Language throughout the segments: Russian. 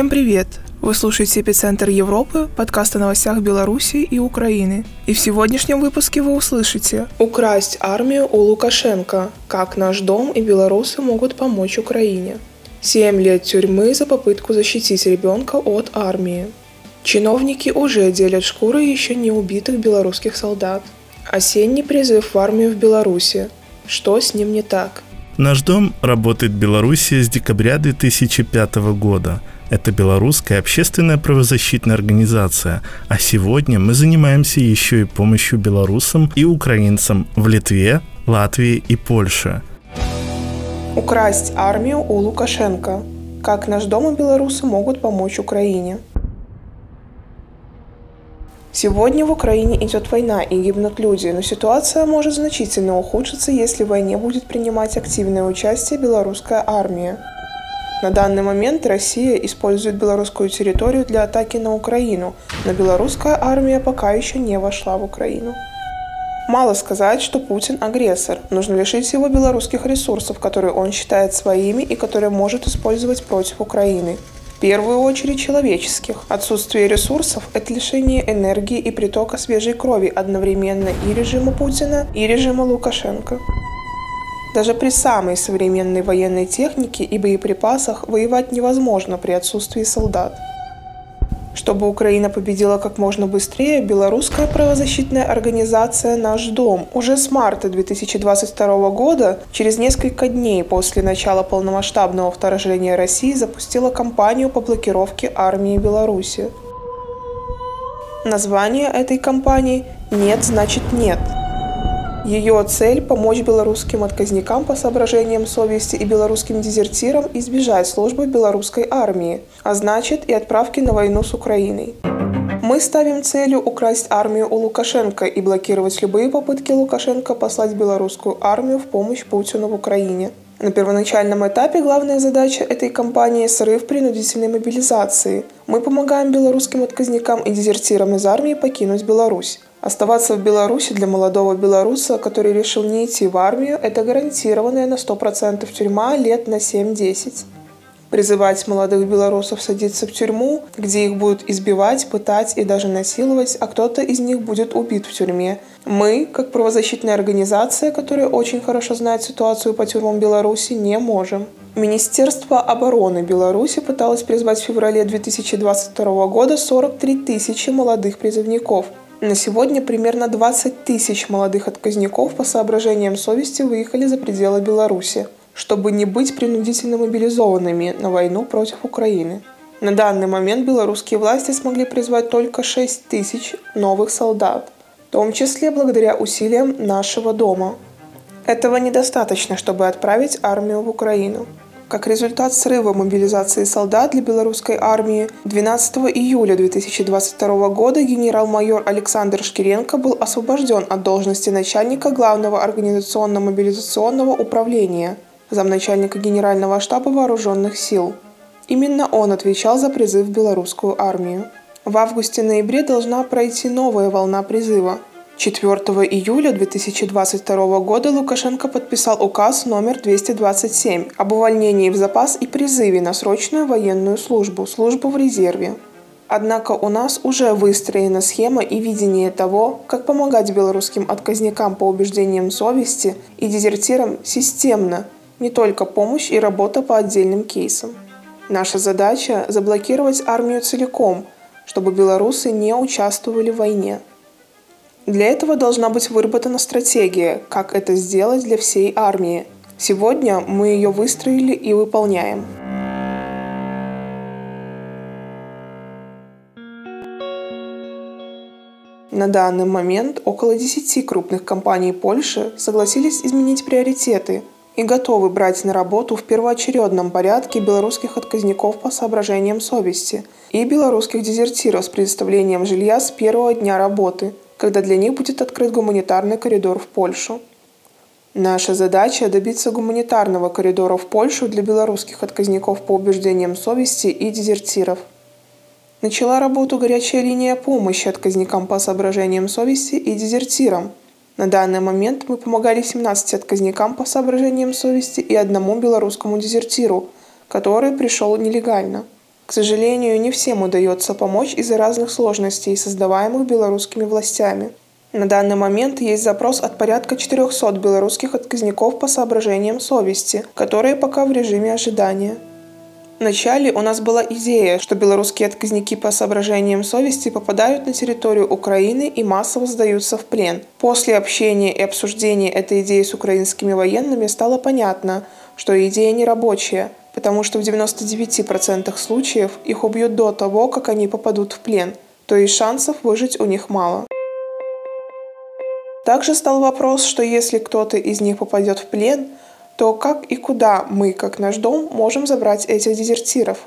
Всем привет! Вы слушаете «Эпицентр Европы», подкаст о новостях Беларуси и Украины. И в сегодняшнем выпуске вы услышите «Украсть армию у Лукашенко. Как наш дом и белорусы могут помочь Украине». Семь лет тюрьмы за попытку защитить ребенка от армии. Чиновники уже делят шкуры еще не убитых белорусских солдат. Осенний призыв в армию в Беларуси. Что с ним не так? Наш дом работает в Беларуси с декабря 2005 года. Это белорусская общественная правозащитная организация, а сегодня мы занимаемся еще и помощью белорусам и украинцам в Литве, Латвии и Польше. Украсть армию у Лукашенко. Как наш дом и белорусы могут помочь Украине? Сегодня в Украине идет война и гибнут люди, но ситуация может значительно ухудшиться, если в войне будет принимать активное участие белорусская армия. На данный момент Россия использует белорусскую территорию для атаки на Украину, но белорусская армия пока еще не вошла в Украину. Мало сказать, что Путин агрессор. Нужно лишить его белорусских ресурсов, которые он считает своими и которые может использовать против Украины первую очередь человеческих. Отсутствие ресурсов – это лишение энергии и притока свежей крови одновременно и режима Путина, и режима Лукашенко. Даже при самой современной военной технике и боеприпасах воевать невозможно при отсутствии солдат. Чтобы Украина победила как можно быстрее, белорусская правозащитная организация «Наш дом» уже с марта 2022 года, через несколько дней после начала полномасштабного вторжения России, запустила кампанию по блокировке армии Беларуси. Название этой кампании «Нет, значит нет». Ее цель – помочь белорусским отказникам по соображениям совести и белорусским дезертирам избежать службы в белорусской армии, а значит и отправки на войну с Украиной. Мы ставим целью украсть армию у Лукашенко и блокировать любые попытки Лукашенко послать белорусскую армию в помощь Путину в Украине. На первоначальном этапе главная задача этой кампании – срыв принудительной мобилизации. Мы помогаем белорусским отказникам и дезертирам из армии покинуть Беларусь. Оставаться в Беларуси для молодого белоруса, который решил не идти в армию, это гарантированная на 100% тюрьма лет на 7-10. Призывать молодых белорусов садиться в тюрьму, где их будут избивать, пытать и даже насиловать, а кто-то из них будет убит в тюрьме. Мы, как правозащитная организация, которая очень хорошо знает ситуацию по тюрьмам Беларуси, не можем. Министерство обороны Беларуси пыталось призвать в феврале 2022 года 43 тысячи молодых призывников – на сегодня примерно 20 тысяч молодых отказников по соображениям совести выехали за пределы Беларуси, чтобы не быть принудительно мобилизованными на войну против Украины. На данный момент белорусские власти смогли призвать только 6 тысяч новых солдат, в том числе благодаря усилиям нашего дома. Этого недостаточно, чтобы отправить армию в Украину. Как результат срыва мобилизации солдат для белорусской армии 12 июля 2022 года генерал-майор Александр Шкиренко был освобожден от должности начальника Главного организационно-мобилизационного управления, замначальника Генерального штаба вооруженных сил. Именно он отвечал за призыв в белорусскую армию. В августе-ноябре должна пройти новая волна призыва – 4 июля 2022 года Лукашенко подписал указ номер 227 об увольнении в запас и призыве на срочную военную службу, службу в резерве. Однако у нас уже выстроена схема и видение того, как помогать белорусским отказникам по убеждениям совести и дезертирам системно, не только помощь и работа по отдельным кейсам. Наша задача – заблокировать армию целиком, чтобы белорусы не участвовали в войне – для этого должна быть выработана стратегия, как это сделать для всей армии. Сегодня мы ее выстроили и выполняем. На данный момент около 10 крупных компаний Польши согласились изменить приоритеты и готовы брать на работу в первоочередном порядке белорусских отказников по соображениям совести и белорусских дезертиров с предоставлением жилья с первого дня работы – когда для них будет открыт гуманитарный коридор в Польшу. Наша задача – добиться гуманитарного коридора в Польшу для белорусских отказников по убеждениям совести и дезертиров. Начала работу горячая линия помощи отказникам по соображениям совести и дезертирам. На данный момент мы помогали 17 отказникам по соображениям совести и одному белорусскому дезертиру, который пришел нелегально – К сожалению, не всем удается помочь из-за разных сложностей, создаваемых белорусскими властями. На данный момент есть запрос от порядка 400 белорусских отказников по соображениям совести, которые пока в режиме ожидания. Вначале у нас была идея, что белорусские отказники по соображениям совести попадают на территорию Украины и массово сдаются в плен. После общения и обсуждения этой идеи с украинскими военными стало понятно, что идея не рабочая, потому что в 99% случаев их убьют до того, как они попадут в плен, то есть шансов выжить у них мало. Также стал вопрос, что если кто-то из них попадет в плен, то как и куда мы, как наш дом, можем забрать этих дезертиров?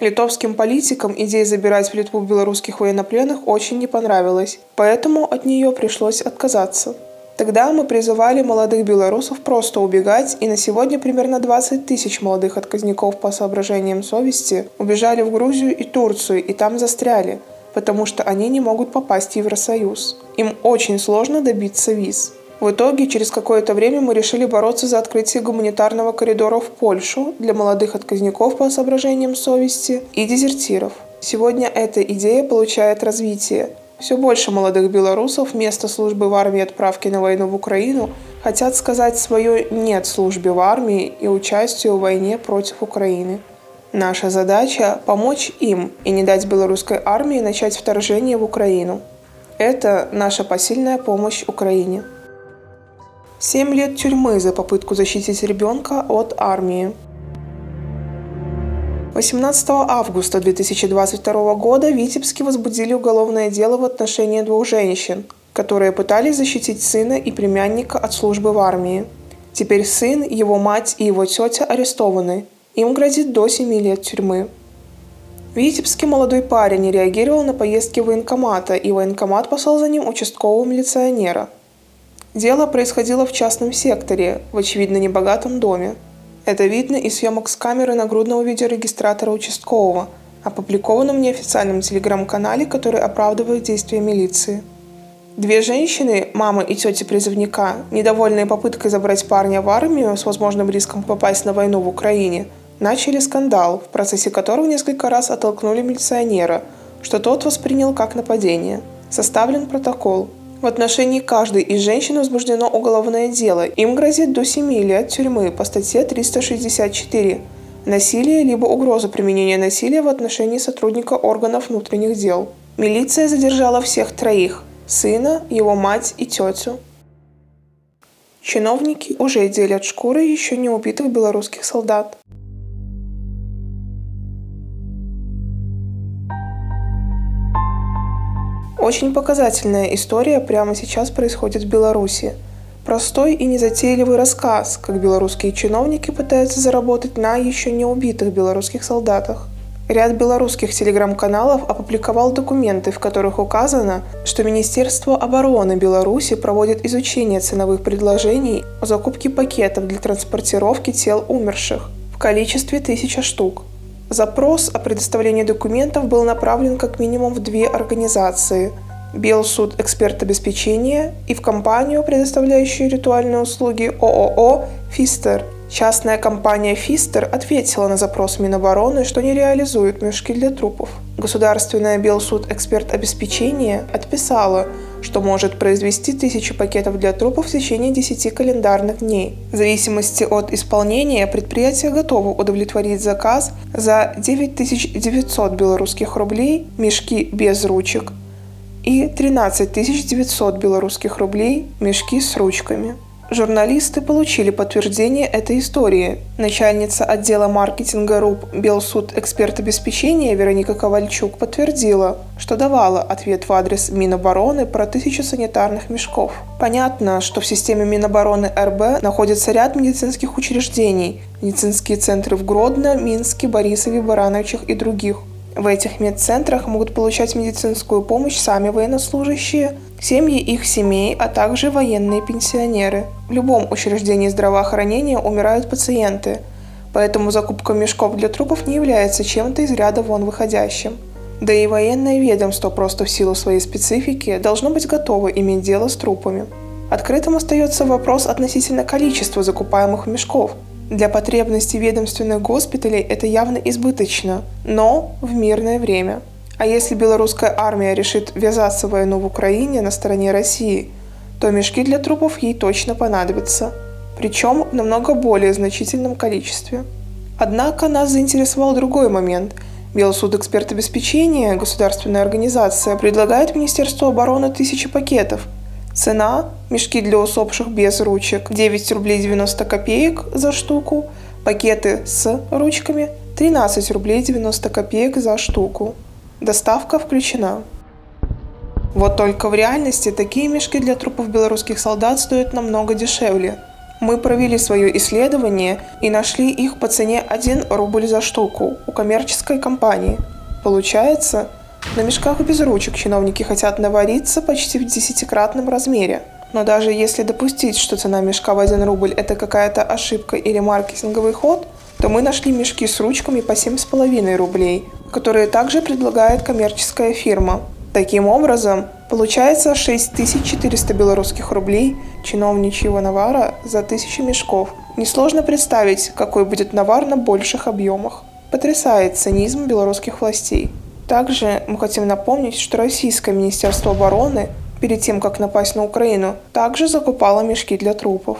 Литовским политикам идея забирать в Литву белорусских военнопленных очень не понравилась, поэтому от нее пришлось отказаться. Тогда мы призывали молодых белорусов просто убегать, и на сегодня примерно 20 тысяч молодых отказников по соображениям совести убежали в Грузию и Турцию и там застряли – потому что они не могут попасть в Евросоюз. Им очень сложно добиться виз. В итоге, через какое-то время мы решили бороться за открытие гуманитарного коридора в Польшу для молодых отказников по соображениям совести и дезертиров. Сегодня эта идея получает развитие. Все больше молодых белорусов вместо службы в армии отправки на войну в Украину хотят сказать свое «нет» службе в армии и участию в войне против Украины. Наша задача – помочь им и не дать белорусской армии начать вторжение в Украину. Это наша посильная помощь Украине. Семь лет тюрьмы за попытку защитить ребенка от армии. 18 августа 2022 года в Витебске возбудили уголовное дело в отношении двух женщин, которые пытались защитить сына и племянника от службы в армии. Теперь сын, его мать и его тетя арестованы – им грозит до 7 лет тюрьмы. В Витебске молодой парень не реагировал на поездки военкомата, и военкомат послал за ним участкового милиционера. Дело происходило в частном секторе, в очевидно небогатом доме. Это видно из съемок с камеры нагрудного видеорегистратора участкового, опубликованном неофициальном телеграм-канале, который оправдывает действия милиции. Две женщины, мама и тетя призывника, недовольные попыткой забрать парня в армию с возможным риском попасть на войну в Украине, начали скандал, в процессе которого несколько раз оттолкнули милиционера, что тот воспринял как нападение. Составлен протокол. В отношении каждой из женщин возбуждено уголовное дело. Им грозит до 7 лет тюрьмы по статье 364 насилие либо угроза применения насилия в отношении сотрудника органов внутренних дел. Милиция задержала всех троих – сына, его мать и тетю. Чиновники уже делят шкуры еще не убитых белорусских солдат. Очень показательная история прямо сейчас происходит в Беларуси. Простой и незатейливый рассказ, как белорусские чиновники пытаются заработать на еще не убитых белорусских солдатах. Ряд белорусских телеграм-каналов опубликовал документы, в которых указано, что Министерство обороны Беларуси проводит изучение ценовых предложений о закупке пакетов для транспортировки тел умерших в количестве тысяча штук. Запрос о предоставлении документов был направлен как минимум в две организации – Белсуд эксперт обеспечения и в компанию, предоставляющую ритуальные услуги ООО «Фистер». Частная компания «Фистер» ответила на запрос Минобороны, что не реализует мешки для трупов. Государственная Белсуд эксперт обеспечения отписала, что может произвести тысячи пакетов для трупов в течение 10 календарных дней. В зависимости от исполнения предприятие готово удовлетворить заказ за 9900 белорусских рублей, мешки без ручек, и 13 900 белорусских рублей мешки с ручками. Журналисты получили подтверждение этой истории. Начальница отдела маркетинга РУП Белсуд эксперт обеспечения Вероника Ковальчук подтвердила, что давала ответ в адрес Минобороны про тысячу санитарных мешков. Понятно, что в системе Минобороны РБ находится ряд медицинских учреждений, медицинские центры в Гродно, Минске, Борисове, Барановичах и других. В этих медцентрах могут получать медицинскую помощь сами военнослужащие, семьи их семей, а также военные пенсионеры. В любом учреждении здравоохранения умирают пациенты, поэтому закупка мешков для трупов не является чем-то из ряда вон выходящим. Да и военное ведомство просто в силу своей специфики должно быть готово иметь дело с трупами. Открытым остается вопрос относительно количества закупаемых мешков – Для потребностей ведомственных госпиталей это явно избыточно, но в мирное время. А если белорусская армия решит ввязаться в войну в Украине на стороне России, то мешки для трупов ей точно понадобятся. Причем в намного более значительном количестве. Однако нас заинтересовал другой момент. Белсудэкспертобеспечения, государственная организация, предлагает Министерству обороны тысячи пакетов. Цена – мешки для усопших без ручек – 9 рублей 90 копеек за штуку, пакеты с ручками – 13 рублей 90 копеек за штуку. Доставка включена. Вот только в реальности такие мешки для трупов белорусских солдат стоят намного дешевле. Мы провели свое исследование и нашли их по цене 1 рубль за штуку у коммерческой компании. Получается, на мешках без ручек чиновники хотят навариться почти в десятикратном размере. Но даже если допустить, что цена мешка в 1 рубль – это какая-то ошибка или маркетинговый ход, то мы нашли мешки с ручками по 7,5 рублей, которые также предлагает коммерческая фирма. Таким образом, получается 6400 белорусских рублей чиновничьего навара за 1000 мешков. Несложно представить, какой будет навар на больших объемах. Потрясает цинизм белорусских властей. Также мы хотим напомнить, что Российское Министерство обороны перед тем, как напасть на Украину, также закупало мешки для трупов.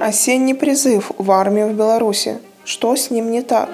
Осенний призыв в армию в Беларуси. Что с ним не так?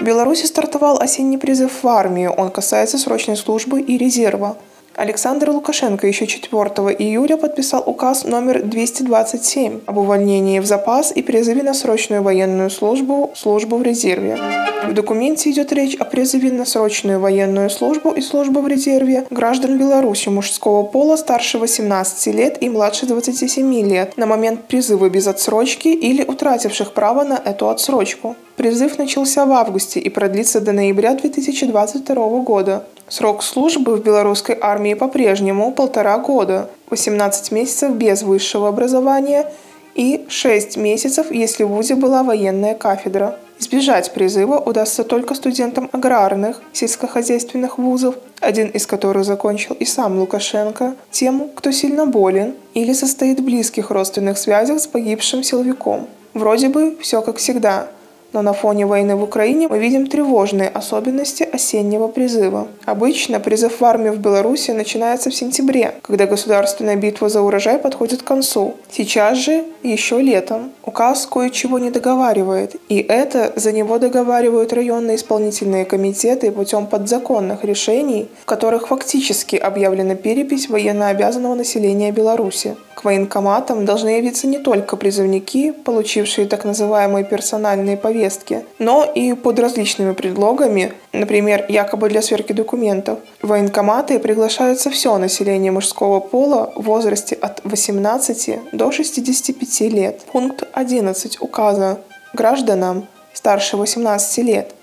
В Беларуси стартовал осенний призыв в армию. Он касается срочной службы и резерва. Александр Лукашенко еще 4 июля подписал указ номер 227 об увольнении в запас и призыве на срочную военную службу, службу в резерве. В документе идет речь о призыве на срочную военную службу и службу в резерве граждан Беларуси мужского пола старше 18 лет и младше 27 лет на момент призыва без отсрочки или утративших право на эту отсрочку. Призыв начался в августе и продлится до ноября 2022 года. Срок службы в белорусской армии по-прежнему полтора года, 18 месяцев без высшего образования и 6 месяцев, если в ВУЗе была военная кафедра. Избежать призыва удастся только студентам аграрных, сельскохозяйственных вузов, один из которых закончил и сам Лукашенко, тем, кто сильно болен или состоит в близких родственных связях с погибшим силовиком. Вроде бы все как всегда – но на фоне войны в Украине мы видим тревожные особенности осеннего призыва. Обычно призыв в армию в Беларуси начинается в сентябре, когда государственная битва за урожай подходит к концу. Сейчас же еще летом. Указ кое-чего не договаривает, и это за него договаривают районные исполнительные комитеты путем подзаконных решений, в которых фактически объявлена перепись военнообязанного населения Беларуси. К военкоматам должны явиться не только призывники, получившие так называемые персональные повестки, но и под различными предлогами, например, якобы для сверки документов. В военкоматы приглашается все население мужского пола в возрасте от 18 до 65 лет. Пункт 11 указа гражданам старше 18 лет,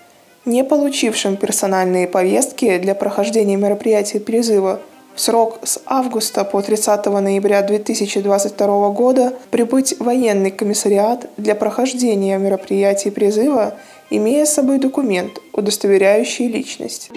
не получившим персональные повестки для прохождения мероприятий призыва, срок с августа по 30 ноября 2022 года прибыть в военный комиссариат для прохождения мероприятий призыва, имея с собой документ, удостоверяющий личность.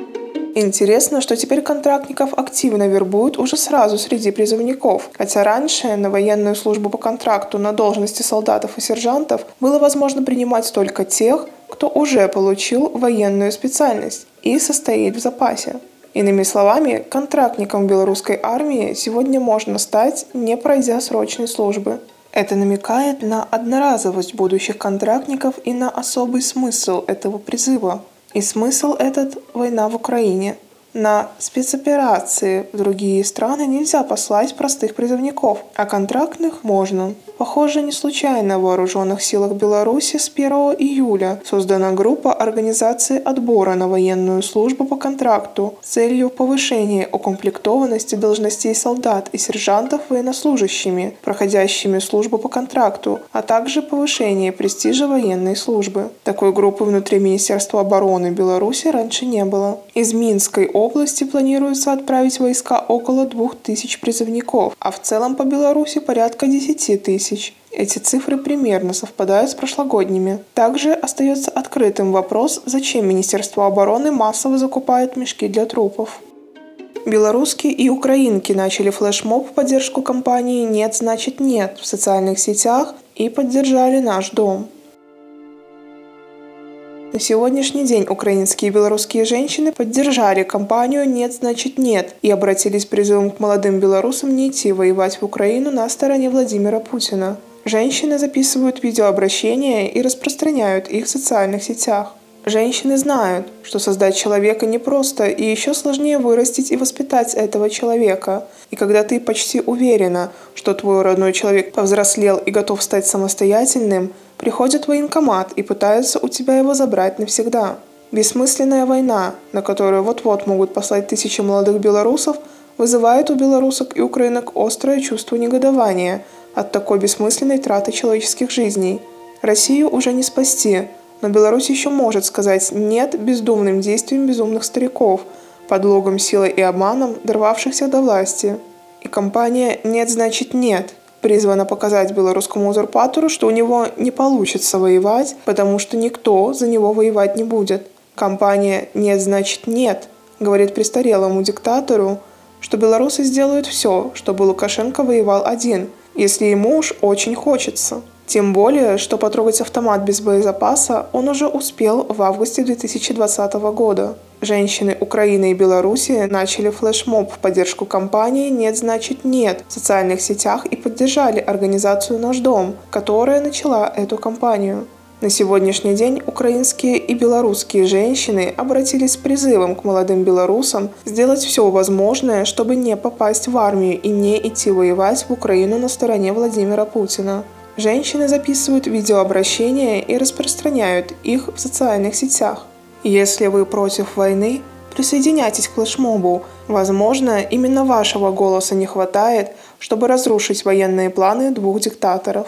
Интересно, что теперь контрактников активно вербуют уже сразу среди призывников, хотя раньше на военную службу по контракту на должности солдатов и сержантов было возможно принимать только тех, кто уже получил военную специальность и состоит в запасе. Иными словами, контрактником белорусской армии сегодня можно стать, не пройдя срочной службы. Это намекает на одноразовость будущих контрактников и на особый смысл этого призыва. И смысл этот – война в Украине. На спецоперации в другие страны нельзя послать простых призывников, а контрактных можно. Похоже, не случайно в Вооруженных силах Беларуси с 1 июля создана группа организации отбора на военную службу по контракту с целью повышения укомплектованности должностей солдат и сержантов военнослужащими, проходящими службу по контракту, а также повышения престижа военной службы. Такой группы внутри Министерства обороны Беларуси раньше не было. Из Минской области планируется отправить войска около 2000 призывников, а в целом по Беларуси порядка 10 тысяч. Эти цифры примерно совпадают с прошлогодними. Также остается открытым вопрос, зачем Министерство обороны массово закупает мешки для трупов. Белорусские и украинки начали флешмоб в поддержку компании «Нет, значит нет» в социальных сетях и поддержали наш дом. На сегодняшний день украинские и белорусские женщины поддержали кампанию «Нет, значит нет» и обратились призывом к молодым белорусам не идти воевать в Украину на стороне Владимира Путина. Женщины записывают видеообращения и распространяют их в социальных сетях. Женщины знают, что создать человека непросто, и еще сложнее вырастить и воспитать этого человека. И когда ты почти уверена, что твой родной человек повзрослел и готов стать самостоятельным, приходят в военкомат и пытаются у тебя его забрать навсегда. Бессмысленная война, на которую вот-вот могут послать тысячи молодых белорусов, вызывает у белорусок и украинок острое чувство негодования от такой бессмысленной траты человеческих жизней. Россию уже не спасти – но Беларусь еще может сказать «нет» бездумным действиям безумных стариков, подлогом силой и обманом, дорвавшихся до власти. И компания «нет значит нет» призвана показать белорусскому узурпатору, что у него не получится воевать, потому что никто за него воевать не будет. Компания «нет значит нет» говорит престарелому диктатору, что белорусы сделают все, чтобы Лукашенко воевал один, если ему уж очень хочется. Тем более, что потрогать автомат без боезапаса он уже успел в августе 2020 года. Женщины Украины и Беларуси начали флешмоб в поддержку кампании «Нет, значит нет» в социальных сетях и поддержали организацию «Наш дом», которая начала эту кампанию. На сегодняшний день украинские и белорусские женщины обратились с призывом к молодым белорусам сделать все возможное, чтобы не попасть в армию и не идти воевать в Украину на стороне Владимира Путина. Женщины записывают видеообращения и распространяют их в социальных сетях. Если вы против войны, присоединяйтесь к флешмобу. Возможно, именно вашего голоса не хватает, чтобы разрушить военные планы двух диктаторов.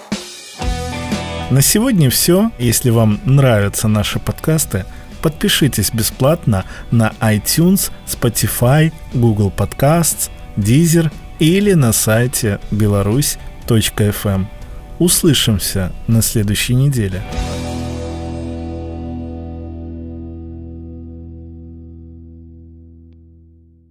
На сегодня все. Если вам нравятся наши подкасты, подпишитесь бесплатно на iTunes, Spotify, Google Podcasts, Deezer или на сайте беларусь.фм. Услышимся на следующей неделе.